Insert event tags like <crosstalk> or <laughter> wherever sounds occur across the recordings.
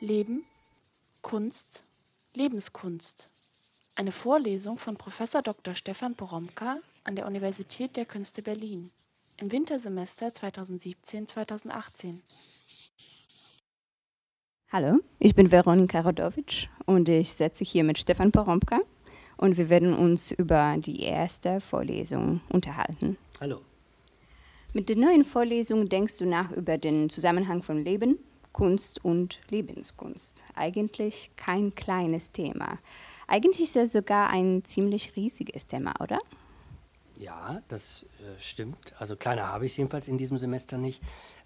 Leben, Kunst, Lebenskunst. Eine Vorlesung von Prof. Dr. Stefan Poromka an der Universität der Künste Berlin im Wintersemester 2017-2018. Hallo, ich bin Veronika Rodowitsch und ich setze hier mit Stefan Poromka und wir werden uns über die erste Vorlesung unterhalten. Hallo. Mit der neuen Vorlesung denkst du nach über den Zusammenhang von Leben, Kunst und Lebenskunst. Eigentlich kein kleines Thema. Eigentlich ist es sogar ein ziemlich riesiges Thema, oder? Ja, das äh, stimmt. Also kleiner habe ich es jedenfalls in diesem Semester nicht.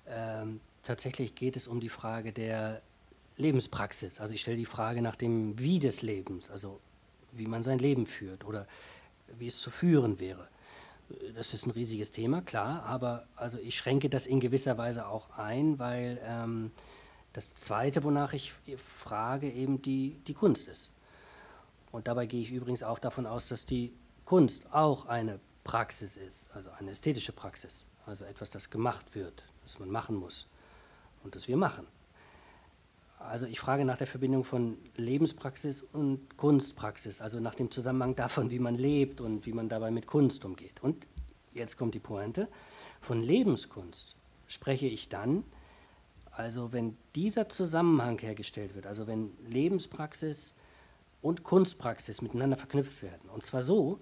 Ähm, tatsächlich geht es um die Frage der Lebenspraxis. Also ich stelle die Frage nach dem Wie des Lebens, also wie man sein Leben führt oder wie es zu führen wäre das ist ein riesiges Thema, klar, aber also ich schränke das in gewisser Weise auch ein, weil ähm, das Zweite, wonach ich frage, eben die, die Kunst ist. Und dabei gehe ich übrigens auch davon aus, dass die Kunst auch eine Praxis ist, also eine ästhetische Praxis, also etwas, das gemacht wird, das man machen muss und das wir machen. Also ich frage nach der Verbindung von Lebenspraxis und Kunstpraxis, also nach dem Zusammenhang davon, wie man lebt und wie man dabei mit Kunst umgeht. Und jetzt kommt die Pointe, von Lebenskunst spreche ich dann, also wenn dieser Zusammenhang hergestellt wird, also wenn Lebenspraxis und Kunstpraxis miteinander verknüpft werden. Und zwar so,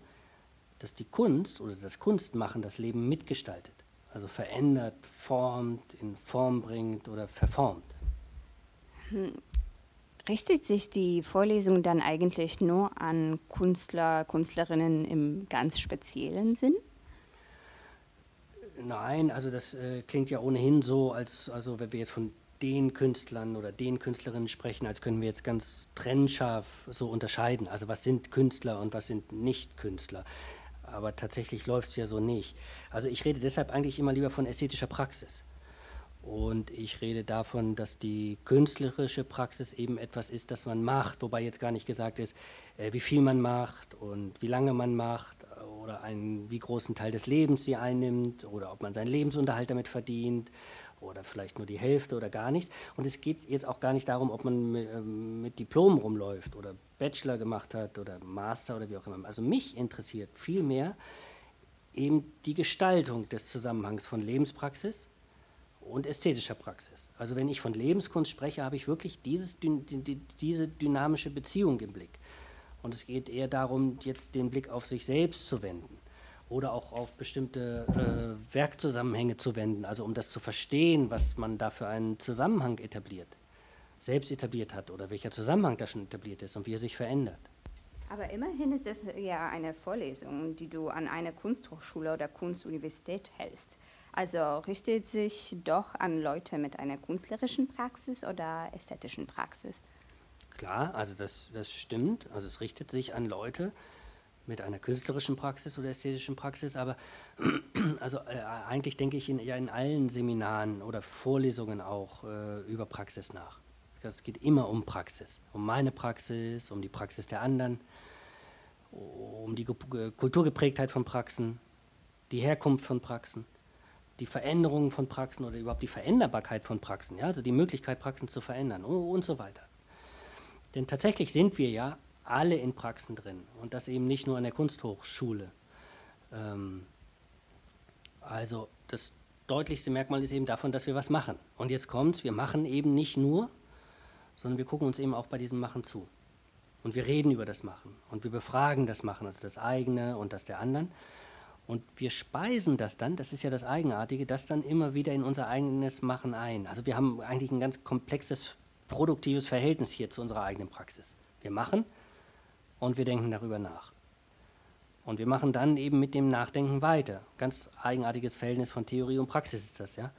dass die Kunst oder das Kunstmachen das Leben mitgestaltet, also verändert, formt, in Form bringt oder verformt. Hm. Richtet sich die Vorlesung dann eigentlich nur an Künstler, Künstlerinnen im ganz speziellen Sinn? Nein, also das äh, klingt ja ohnehin so, als also wenn wir jetzt von den Künstlern oder den Künstlerinnen sprechen, als können wir jetzt ganz trennscharf so unterscheiden. Also was sind Künstler und was sind nicht Künstler. Aber tatsächlich läuft es ja so nicht. Also ich rede deshalb eigentlich immer lieber von ästhetischer Praxis. Und ich rede davon, dass die künstlerische Praxis eben etwas ist, das man macht, wobei jetzt gar nicht gesagt ist, äh, wie viel man macht und wie lange man macht oder einen wie großen Teil des Lebens sie einnimmt oder ob man seinen Lebensunterhalt damit verdient oder vielleicht nur die Hälfte oder gar nichts. Und es geht jetzt auch gar nicht darum, ob man ähm, mit Diplom rumläuft oder Bachelor gemacht hat oder Master oder wie auch immer. Also mich interessiert vielmehr eben die Gestaltung des Zusammenhangs von Lebenspraxis und ästhetischer Praxis. Also wenn ich von Lebenskunst spreche, habe ich wirklich dieses, diese dynamische Beziehung im Blick. Und es geht eher darum, jetzt den Blick auf sich selbst zu wenden oder auch auf bestimmte äh, Werkzusammenhänge zu wenden, also um das zu verstehen, was man da für einen Zusammenhang etabliert, selbst etabliert hat oder welcher Zusammenhang da schon etabliert ist und wie er sich verändert. Aber immerhin ist es ja eine Vorlesung, die du an einer Kunsthochschule oder Kunstuniversität hältst. Also richtet sich doch an Leute mit einer künstlerischen Praxis oder ästhetischen Praxis. Klar, also das, das stimmt. Also es richtet sich an Leute mit einer künstlerischen Praxis oder ästhetischen Praxis, aber <clears throat> also äh, eigentlich denke ich in, ja in allen Seminaren oder Vorlesungen auch äh, über Praxis nach. Es geht immer um Praxis, um meine Praxis, um die Praxis der anderen, um die Kulturgeprägtheit von Praxen, die Herkunft von Praxen, die Veränderung von Praxen oder überhaupt die Veränderbarkeit von Praxen, ja, also die Möglichkeit, Praxen zu verändern und so weiter. Denn tatsächlich sind wir ja alle in Praxen drin und das eben nicht nur an der Kunsthochschule. Ähm, also das deutlichste Merkmal ist eben davon, dass wir was machen. Und jetzt kommt es, wir machen eben nicht nur, sondern wir gucken uns eben auch bei diesem Machen zu. Und wir reden über das Machen und wir befragen das Machen, also das eigene und das der anderen. Und wir speisen das dann, das ist ja das Eigenartige, das dann immer wieder in unser eigenes Machen ein. Also wir haben eigentlich ein ganz komplexes produktives Verhältnis hier zu unserer eigenen Praxis. Wir machen und wir denken darüber nach. Und wir machen dann eben mit dem Nachdenken weiter. Ganz eigenartiges Verhältnis von Theorie und Praxis ist das, ja.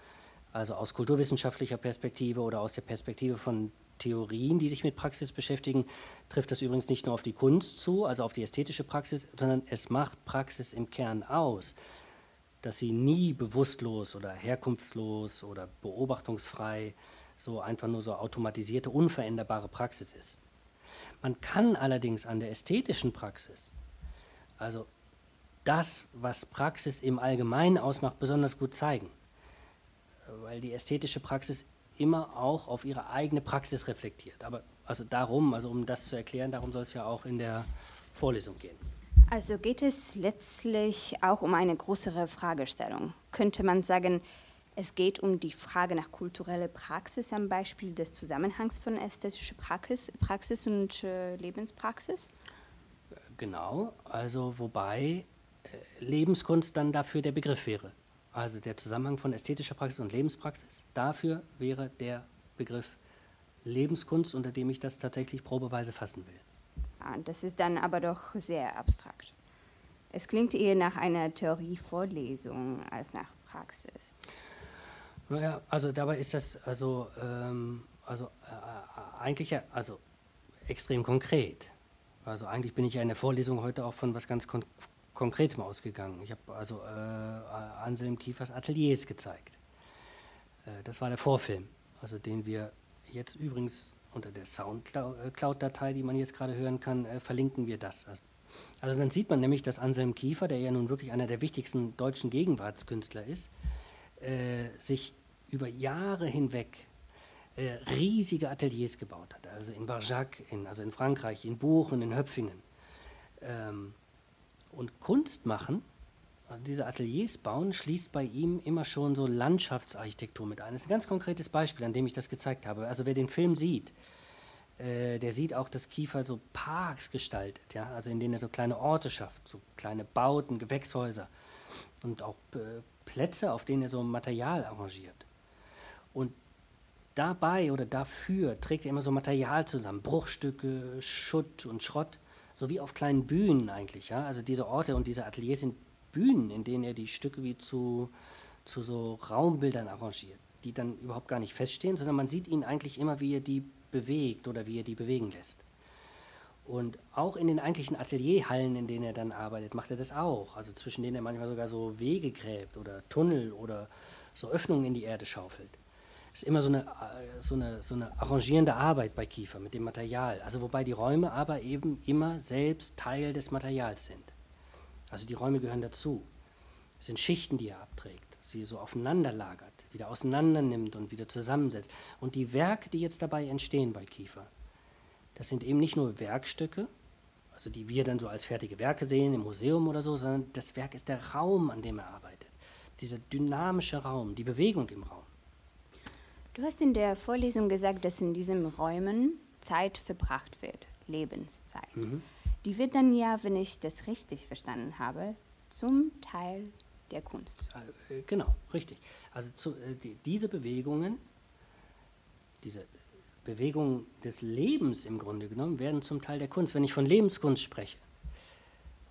Also aus kulturwissenschaftlicher Perspektive oder aus der Perspektive von Theorien, die sich mit Praxis beschäftigen, trifft das übrigens nicht nur auf die Kunst zu, also auf die ästhetische Praxis, sondern es macht Praxis im Kern aus, dass sie nie bewusstlos oder herkunftslos oder beobachtungsfrei so einfach nur so automatisierte, unveränderbare Praxis ist. Man kann allerdings an der ästhetischen Praxis, also das, was Praxis im Allgemeinen ausmacht, besonders gut zeigen. Weil die ästhetische Praxis immer auch auf ihre eigene Praxis reflektiert. Aber also darum, also um das zu erklären, darum soll es ja auch in der Vorlesung gehen. Also geht es letztlich auch um eine größere Fragestellung. Könnte man sagen, es geht um die Frage nach kultureller Praxis am Beispiel des Zusammenhangs von ästhetischer Praxis, Praxis und äh, Lebenspraxis? Genau, also wobei äh, Lebenskunst dann dafür der Begriff wäre. Also der Zusammenhang von ästhetischer Praxis und Lebenspraxis, dafür wäre der Begriff Lebenskunst, unter dem ich das tatsächlich probeweise fassen will. Ah, das ist dann aber doch sehr abstrakt. Es klingt eher nach einer Theorievorlesung als nach Praxis. Naja, also dabei ist das also, ähm, also äh, eigentlich ja, also extrem konkret. Also eigentlich bin ich ja in der Vorlesung heute auch von was ganz kon Konkretem ausgegangen. Ich habe also äh, Anselm Kiefers Ateliers gezeigt. Äh, das war der Vorfilm, also den wir jetzt übrigens unter der Soundcloud-Datei, die man jetzt gerade hören kann, äh, verlinken wir das. Also, also dann sieht man nämlich, dass Anselm Kiefer, der ja nun wirklich einer der wichtigsten deutschen Gegenwartskünstler ist, äh, sich über Jahre hinweg äh, riesige Ateliers gebaut hat. Also in Barjac, in, also in Frankreich, in Buchen, in Höpfingen. Ähm, und Kunst machen, also diese Ateliers bauen, schließt bei ihm immer schon so Landschaftsarchitektur mit ein. Das ist ein ganz konkretes Beispiel, an dem ich das gezeigt habe. Also wer den Film sieht, äh, der sieht auch, dass Kiefer so Parks gestaltet, ja? also in denen er so kleine Orte schafft, so kleine Bauten, Gewächshäuser und auch äh, Plätze, auf denen er so Material arrangiert. Und dabei oder dafür trägt er immer so Material zusammen, Bruchstücke, Schutt und Schrott, so wie auf kleinen Bühnen eigentlich. Ja? Also diese Orte und diese Ateliers sind Bühnen, in denen er die Stücke wie zu, zu so Raumbildern arrangiert, die dann überhaupt gar nicht feststehen, sondern man sieht ihn eigentlich immer, wie er die bewegt oder wie er die bewegen lässt. Und auch in den eigentlichen Atelierhallen, in denen er dann arbeitet, macht er das auch. Also zwischen denen er manchmal sogar so Wege gräbt oder Tunnel oder so Öffnungen in die Erde schaufelt. Ist immer so eine, äh, so, eine, so eine arrangierende Arbeit bei Kiefer mit dem Material. Also wobei die Räume aber eben immer selbst Teil des Materials sind. Also die Räume gehören dazu. Es sind Schichten, die er abträgt, sie so aufeinander lagert, wieder auseinander nimmt und wieder zusammensetzt. Und die Werke, die jetzt dabei entstehen bei Kiefer, das sind eben nicht nur Werkstücke, also die wir dann so als fertige Werke sehen im Museum oder so, sondern das Werk ist der Raum, an dem er arbeitet. Dieser dynamische Raum, die Bewegung im Raum. Du hast in der Vorlesung gesagt, dass in diesen Räumen Zeit verbracht wird, Lebenszeit. Mhm. Die wird dann ja, wenn ich das richtig verstanden habe, zum Teil der Kunst. Äh, genau, richtig. Also zu, äh, die, diese Bewegungen, diese Bewegungen des Lebens im Grunde genommen, werden zum Teil der Kunst. Wenn ich von Lebenskunst spreche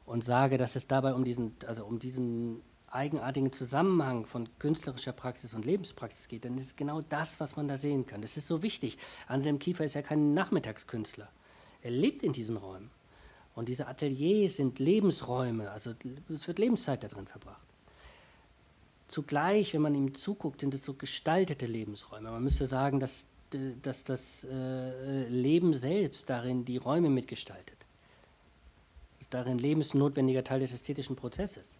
und sage, dass es dabei um diesen, also um diesen eigenartigen Zusammenhang von künstlerischer Praxis und Lebenspraxis geht, dann ist genau das, was man da sehen kann. Das ist so wichtig. Anselm Kiefer ist ja kein Nachmittagskünstler. Er lebt in diesen Räumen. Und diese Ateliers sind Lebensräume, also es wird Lebenszeit da drin verbracht. Zugleich, wenn man ihm zuguckt, sind es so gestaltete Lebensräume. Man müsste sagen, dass, dass das äh, Leben selbst darin die Räume mitgestaltet. Ist darin lebensnotwendiger Teil des ästhetischen Prozesses.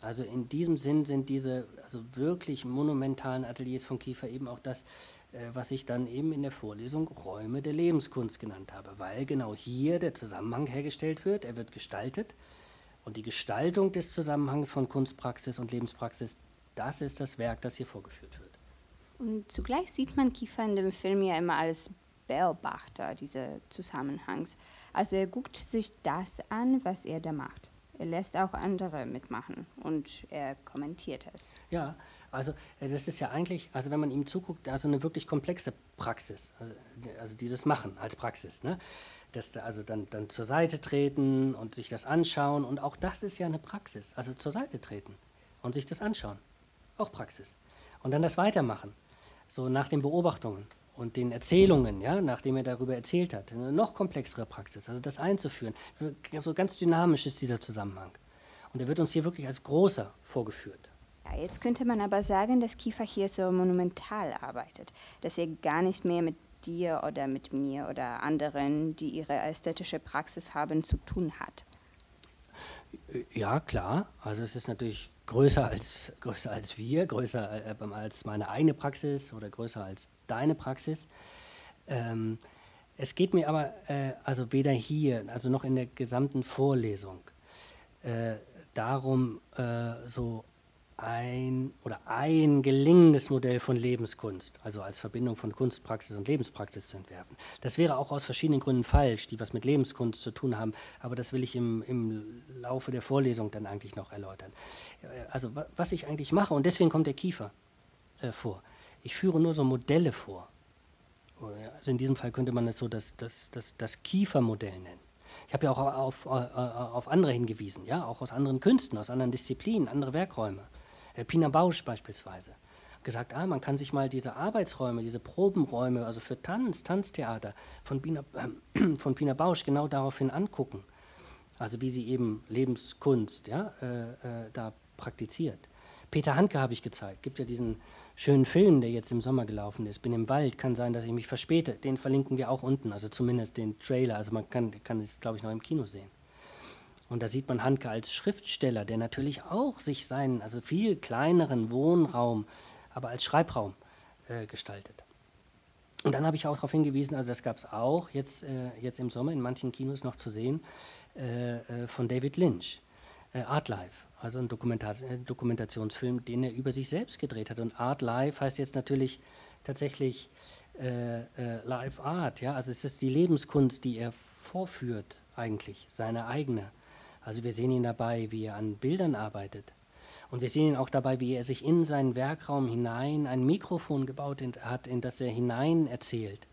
Also in diesem Sinn sind diese also wirklich monumentalen Ateliers von Kiefer eben auch das, äh, was ich dann eben in der Vorlesung Räume der Lebenskunst genannt habe, weil genau hier der Zusammenhang hergestellt wird, er wird gestaltet und die Gestaltung des Zusammenhangs von Kunstpraxis und Lebenspraxis, das ist das Werk, das hier vorgeführt wird. Und zugleich sieht man Kiefer in dem Film ja immer als Beobachter dieses Zusammenhangs. Also er guckt sich das an, was er da macht. Er lässt auch andere mitmachen und er kommentiert es. Ja, also äh, das ist ja eigentlich, also wenn man ihm zuguckt, also eine wirklich komplexe Praxis, also, also dieses Machen als Praxis, ne? Das, also dann, dann zur Seite treten und sich das anschauen und auch das ist ja eine Praxis, also zur Seite treten und sich das anschauen, auch Praxis. Und dann das Weitermachen, so nach den Beobachtungen und den Erzählungen, ja, nachdem er darüber erzählt hat, eine noch komplexere Praxis, also das einzuführen. So ganz dynamisch ist dieser Zusammenhang. Und er wird uns hier wirklich als großer vorgeführt. Ja, jetzt könnte man aber sagen, dass Kiefer hier so monumental arbeitet, dass er gar nicht mehr mit dir oder mit mir oder anderen, die ihre ästhetische Praxis haben, zu tun hat. Ja, klar. Also es ist natürlich größer als, größer als wir, größer äh, als meine eigene Praxis oder größer als deine Praxis. Ähm, es geht mir aber äh, also weder hier, also noch in der gesamten Vorlesung, äh, darum, äh, so ein oder ein gelingendes Modell von Lebenskunst, also als Verbindung von Kunstpraxis und Lebenspraxis zu entwerfen. Das wäre auch aus verschiedenen Gründen falsch, die was mit Lebenskunst zu tun haben, aber das will ich im, im Laufe der Vorlesung dann eigentlich noch erläutern. Äh, also was ich eigentlich mache, und deswegen kommt der Kiefer äh, vor. Ich führe nur so Modelle vor. Also in diesem Fall könnte man es so das, das, das, das Kiefermodell nennen. Ich habe ja auch auf, auf, äh, auf andere hingewiesen, ja, auch aus anderen Künsten, aus anderen Disziplinen, andere Werkräume. Äh, Pina Bausch beispielsweise, gesagt, ah, man kann sich mal diese Arbeitsräume, diese Probenräume, also für Tanz, Tanztheater von Pina, äh, <clears throat> von Pina Bausch genau daraufhin angucken. Also wie sie eben Lebenskunst ja, äh, äh, da praktiziert. Peter Handke habe ich gezeigt. Gibt ja diesen schönen Film, der jetzt im Sommer gelaufen ist. Bin im Wald, kann sein, dass ich mich verspäte. Den verlinken wir auch unten, also zumindest den Trailer. Also man kann, kann es, glaube ich, noch im Kino sehen. Und da sieht man Handke als Schriftsteller, der natürlich auch sich seinen, also viel kleineren Wohnraum, aber als Schreibraum äh, gestaltet. Und dann habe ich auch darauf hingewiesen, also das gab es auch jetzt, äh, jetzt im Sommer in manchen Kinos noch zu sehen, äh, äh von David Lynch, äh, Art Life, also ein Dokumentar äh, Dokumentationsfilm, den er über sich selbst gedreht hat. Und Art Life heißt jetzt natürlich tatsächlich Live Art, ja, also es ist die Lebenskunst, die er vorführt eigentlich, seine eigene. Also wir sehen ihn dabei, wie er an Bildern arbeitet. Und wir sehen ihn auch dabei, wie er sich in seinen Werkraum hinein ein Mikrofon gebaut hat, in das er hinein erzählt.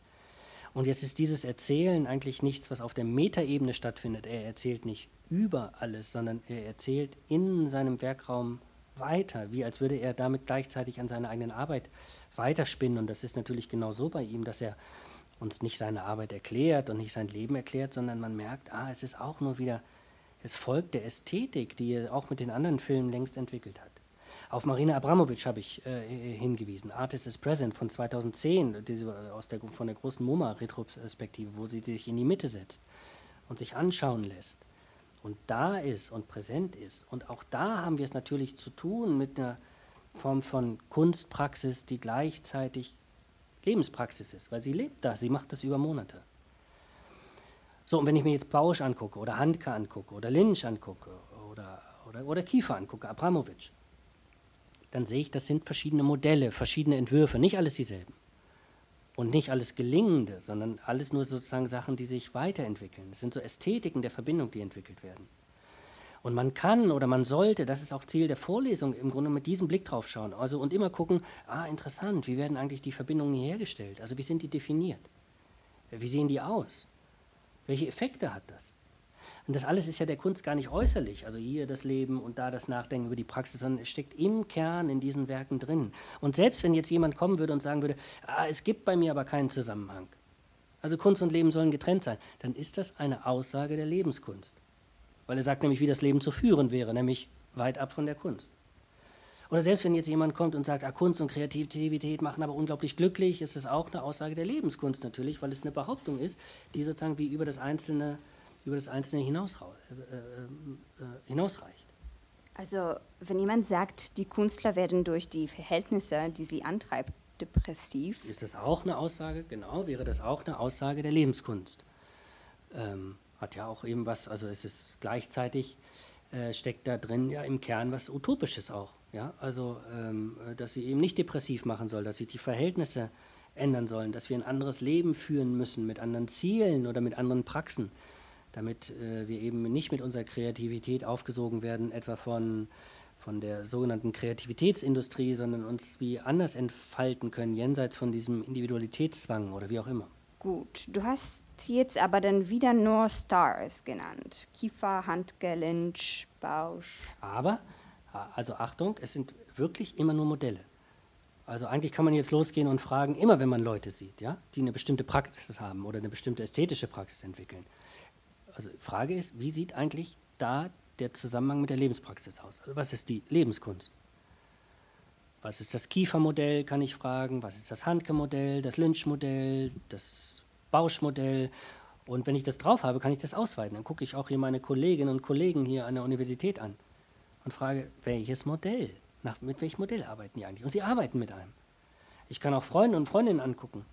Und jetzt ist dieses Erzählen eigentlich nichts, was auf der Metaebene stattfindet. Er erzählt nicht über alles, sondern er erzählt in seinem Werkraum weiter, wie als würde er damit gleichzeitig an seiner eigenen Arbeit weiterspinnen. Und das ist natürlich genau so bei ihm, dass er uns nicht seine Arbeit erklärt und nicht sein Leben erklärt, sondern man merkt, ah, es ist auch nur wieder es folgt der Ästhetik, die er auch mit den anderen Filmen längst entwickelt hat. Auf Marina Abramovic habe ich äh, hingewiesen. Artist is Present von 2010, diese, aus der, von der großen MoMA-Retrospektive, wo sie sich in die Mitte setzt und sich anschauen lässt und da ist und präsent ist. Und auch da haben wir es natürlich zu tun mit einer Form von Kunstpraxis, die gleichzeitig Lebenspraxis ist, weil sie lebt da, sie macht das über Monate. So, und wenn ich mir jetzt Bausch angucke oder Handke angucke oder Lynch angucke oder, oder, oder Kiefer angucke, Abramowitsch, dann sehe ich, das sind verschiedene Modelle, verschiedene Entwürfe, nicht alles dieselben. Und nicht alles Gelingende, sondern alles nur sozusagen Sachen, die sich weiterentwickeln. Es sind so Ästhetiken der Verbindung, die entwickelt werden. Und man kann oder man sollte, das ist auch Ziel der Vorlesung, im Grunde mit diesem Blick drauf schauen. Also und immer gucken, ah, interessant, wie werden eigentlich die Verbindungen hergestellt? Also wie sind die definiert? Wie sehen die aus? Welche Effekte hat das? Und das alles ist ja der Kunst gar nicht äußerlich, also hier das Leben und da das Nachdenken über die Praxis, sondern es steckt im Kern in diesen Werken drin. Und selbst wenn jetzt jemand kommen würde und sagen würde, ah, es gibt bei mir aber keinen Zusammenhang, also Kunst und Leben sollen getrennt sein, dann ist das eine Aussage der Lebenskunst. Weil er sagt nämlich, wie das Leben zu führen wäre, nämlich weit ab von der Kunst. Oder selbst wenn jetzt jemand kommt und sagt, ah, Kunst und Kreativität machen aber unglaublich glücklich, ist es auch eine Aussage der Lebenskunst natürlich, weil es eine Behauptung ist, die sozusagen wie über das Einzelne, über das Einzelne hinaus, äh, äh, äh, hinausreicht. Also wenn jemand sagt, die Künstler werden durch die Verhältnisse, die sie antreibt, depressiv. Ist das auch eine Aussage? Genau, wäre das auch eine Aussage der Lebenskunst. Ähm, hat ja auch eben was, also es ist gleichzeitig, äh, steckt da drin ja im Kern was Utopisches auch. Ja, also, ähm, dass sie eben nicht depressiv machen soll, dass sich die Verhältnisse ändern sollen, dass wir ein anderes Leben führen müssen mit anderen Zielen oder mit anderen Praxen, damit äh, wir eben nicht mit unserer Kreativität aufgesogen werden, etwa von, von der sogenannten Kreativitätsindustrie, sondern uns wie anders entfalten können, jenseits von diesem Individualitätszwang oder wie auch immer. Gut, du hast jetzt aber dann wieder nur Stars genannt. Kiefer, Handke, Lynch, Bausch. Aber also Achtung, es sind wirklich immer nur Modelle. Also eigentlich kann man jetzt losgehen und fragen, immer wenn man Leute sieht, ja, die eine bestimmte Praxis haben oder eine bestimmte ästhetische Praxis entwickeln. Also die Frage ist, wie sieht eigentlich da der Zusammenhang mit der Lebenspraxis aus? Also was ist die Lebenskunst? Was ist das Kiefermodell, kann ich fragen? Was ist das Handke-Modell, das Lynch-Modell, das Bausch-Modell? Und wenn ich das drauf habe, kann ich das ausweiten. Dann gucke ich auch hier meine Kolleginnen und Kollegen hier an der Universität an und frage, welches Modell? Nach, mit welchem Modell arbeiten die eigentlich? Und sie arbeiten mit einem. Ich kann auch Freunde und Freundinnen angucken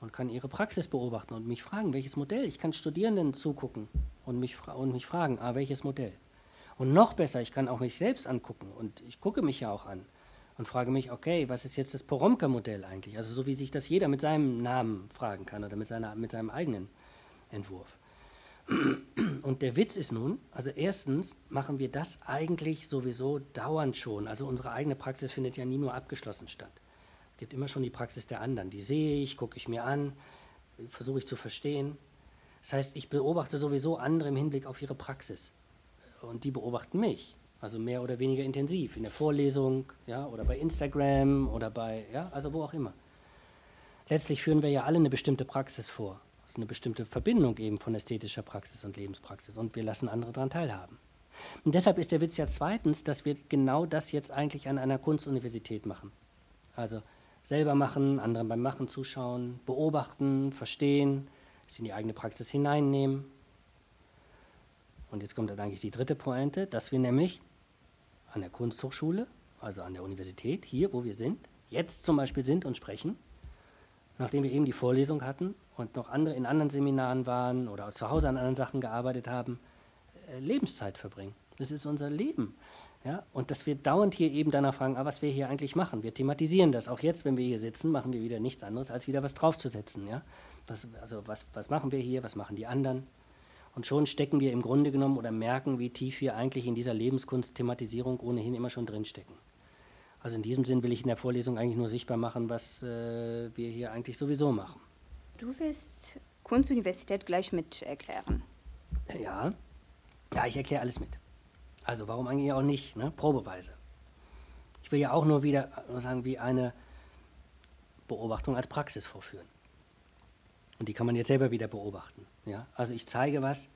und kann ihre Praxis beobachten und mich fragen, welches Modell. Ich kann Studierenden zugucken und mich, und mich fragen, ah, welches Modell. Und noch besser, ich kann auch mich selbst angucken und ich gucke mich ja auch an und frage mich, okay, was ist jetzt das Poromka-Modell eigentlich? Also so wie sich das jeder mit seinem Namen fragen kann oder mit, seiner, mit seinem eigenen Entwurf. Und der Witz ist nun, also erstens machen wir das eigentlich sowieso dauernd schon. Also unsere eigene Praxis findet ja nie nur abgeschlossen statt. Es gibt immer schon die Praxis der anderen. Die sehe ich, gucke ich mir an, versuche ich zu verstehen. Das heißt, ich beobachte sowieso andere im Hinblick auf ihre Praxis. Und die beobachten mich. Also mehr oder weniger intensiv. In der Vorlesung, ja, oder bei Instagram oder bei, ja, also wo auch immer. Letztlich führen wir ja alle eine bestimmte Praxis vor. Ist eine bestimmte Verbindung eben von ästhetischer Praxis und Lebenspraxis. Und wir lassen andere daran teilhaben. Und deshalb ist der Witz ja zweitens, dass wir genau das jetzt eigentlich an einer Kunstuniversität machen. Also selber machen, anderen beim Machen zuschauen, beobachten, verstehen, es in die eigene Praxis hineinnehmen. Und jetzt kommt dann eigentlich die dritte Pointe, dass wir nämlich an der Kunsthochschule, also an der Universität, hier, wo wir sind, jetzt zum Beispiel sind und sprechen, nachdem wir eben die Vorlesung hatten und noch andere in anderen Seminaren waren oder zu Hause an anderen Sachen gearbeitet haben, äh, Lebenszeit verbringen. Das ist unser Leben. Ja? Und dass wir dauernd hier eben danach fragen, ah, was wir hier eigentlich machen. Wir thematisieren das. Auch jetzt, wenn wir hier sitzen, machen wir wieder nichts anderes, als wieder was draufzusetzen. Ja? Was, also was, was machen wir hier, was machen die anderen? Und schon stecken wir im Grunde genommen oder merken, wie tief wir eigentlich in dieser Lebenskunst-Thematisierung ohnehin immer schon drinstecken. Also in diesem Sinn will ich in der Vorlesung eigentlich nur sichtbar machen, was äh, wir hier eigentlich sowieso machen. Du wirst Kunstuniversität gleich mit erklären. Ja, ja ich erkläre alles mit. Also warum eigentlich auch nicht, ne? probeweise. Ich will ja auch nur wieder sagen, wie eine Beobachtung als Praxis vorführen. Und die kann man jetzt selber wieder beobachten. Ja? Also ich zeige was,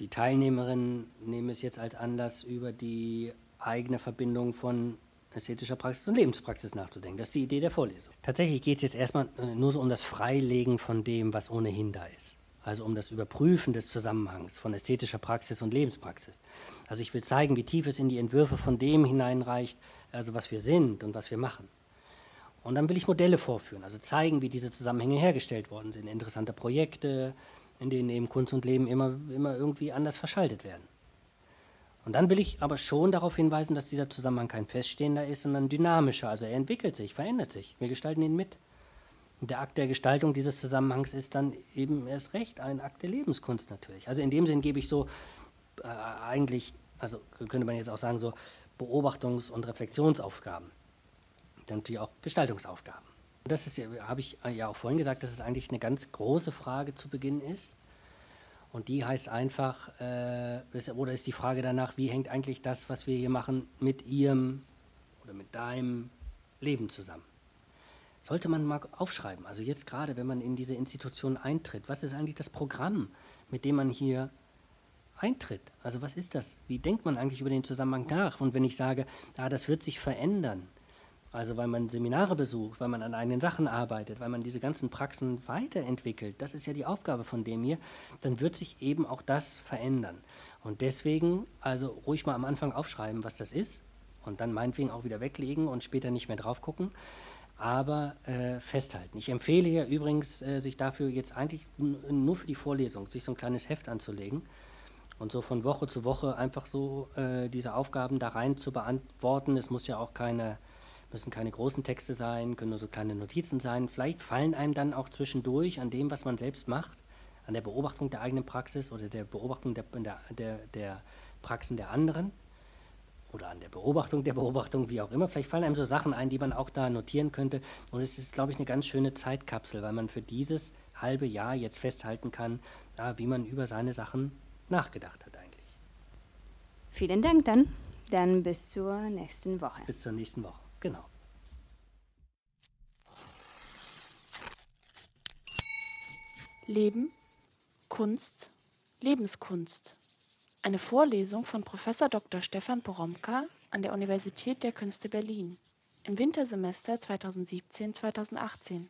die Teilnehmerinnen nehmen es jetzt als Anlass, über die eigene Verbindung von ästhetischer Praxis und Lebenspraxis nachzudenken. Das ist die Idee der Vorlesung. Tatsächlich geht es jetzt erstmal nur so um das Freilegen von dem, was ohnehin da ist also um das Überprüfen des Zusammenhangs von ästhetischer Praxis und Lebenspraxis. Also ich will zeigen, wie tief es in die Entwürfe von dem hineinreicht, also was wir sind und was wir machen. Und dann will ich Modelle vorführen, also zeigen, wie diese Zusammenhänge hergestellt worden sind, interessante Projekte, in denen eben Kunst und Leben immer, immer irgendwie anders verschaltet werden. Und dann will ich aber schon darauf hinweisen, dass dieser Zusammenhang kein feststehender ist, sondern dynamischer, also er entwickelt sich, verändert sich. Wir gestalten ihn mit. Und der Akt der Gestaltung dieses Zusammenhangs ist dann eben erst recht ein Akt der Lebenskunst natürlich. Also in dem Sinn gebe ich so äh, eigentlich, also könnte man jetzt auch sagen, so Beobachtungs- und Reflexionsaufgaben. Dann natürlich auch Gestaltungsaufgaben. Das ist habe ich ja auch vorhin gesagt, dass es eigentlich eine ganz große Frage zu Beginn ist. Und die heißt einfach, äh, oder ist die Frage danach, wie hängt eigentlich das, was wir hier machen, mit ihrem oder mit deinem Leben zusammen? sollte man mal aufschreiben. Also jetzt gerade, wenn man in diese Institution eintritt, was ist eigentlich das Programm, mit dem man hier eintritt? Also was ist das? Wie denkt man eigentlich über den Zusammenhang nach? Und wenn ich sage, ah, das wird sich verändern, also weil man Seminare besucht, weil man an eigenen Sachen arbeitet, weil man diese ganzen Praxen weiterentwickelt, das ist ja die Aufgabe von dem hier, dann wird sich eben auch das verändern. Und deswegen also ruhig mal am Anfang aufschreiben, was das ist und dann meinetwegen auch wieder weglegen und später nicht mehr drauf gucken aber äh, festhalten. Ich empfehle hier übrigens, äh, sich dafür jetzt eigentlich nur für die Vorlesung, sich so ein kleines Heft anzulegen und so von Woche zu Woche einfach so äh, diese Aufgaben da rein zu beantworten. Es muss ja auch keine, müssen keine großen Texte sein, können nur so kleine Notizen sein. Vielleicht fallen einem dann auch zwischendurch an dem, was man selbst macht, an der Beobachtung der eigenen Praxis oder der Beobachtung der, der, der, der Praxen der anderen oder an der Beobachtung der Beobachtung, wie auch immer. Vielleicht fallen einem so Sachen ein, die man auch da notieren könnte. Und es ist, glaube ich, eine ganz schöne Zeitkapsel, weil man für dieses halbe Jahr jetzt festhalten kann, wie man über seine Sachen nachgedacht hat eigentlich. Vielen Dank dann. Dann bis zur nächsten Woche. Bis zur nächsten Woche, genau. Leben, Kunst, Lebenskunst. Eine Vorlesung von Prof. Dr. Stefan Poromka an der Universität der Künste Berlin im Wintersemester 2017-2018.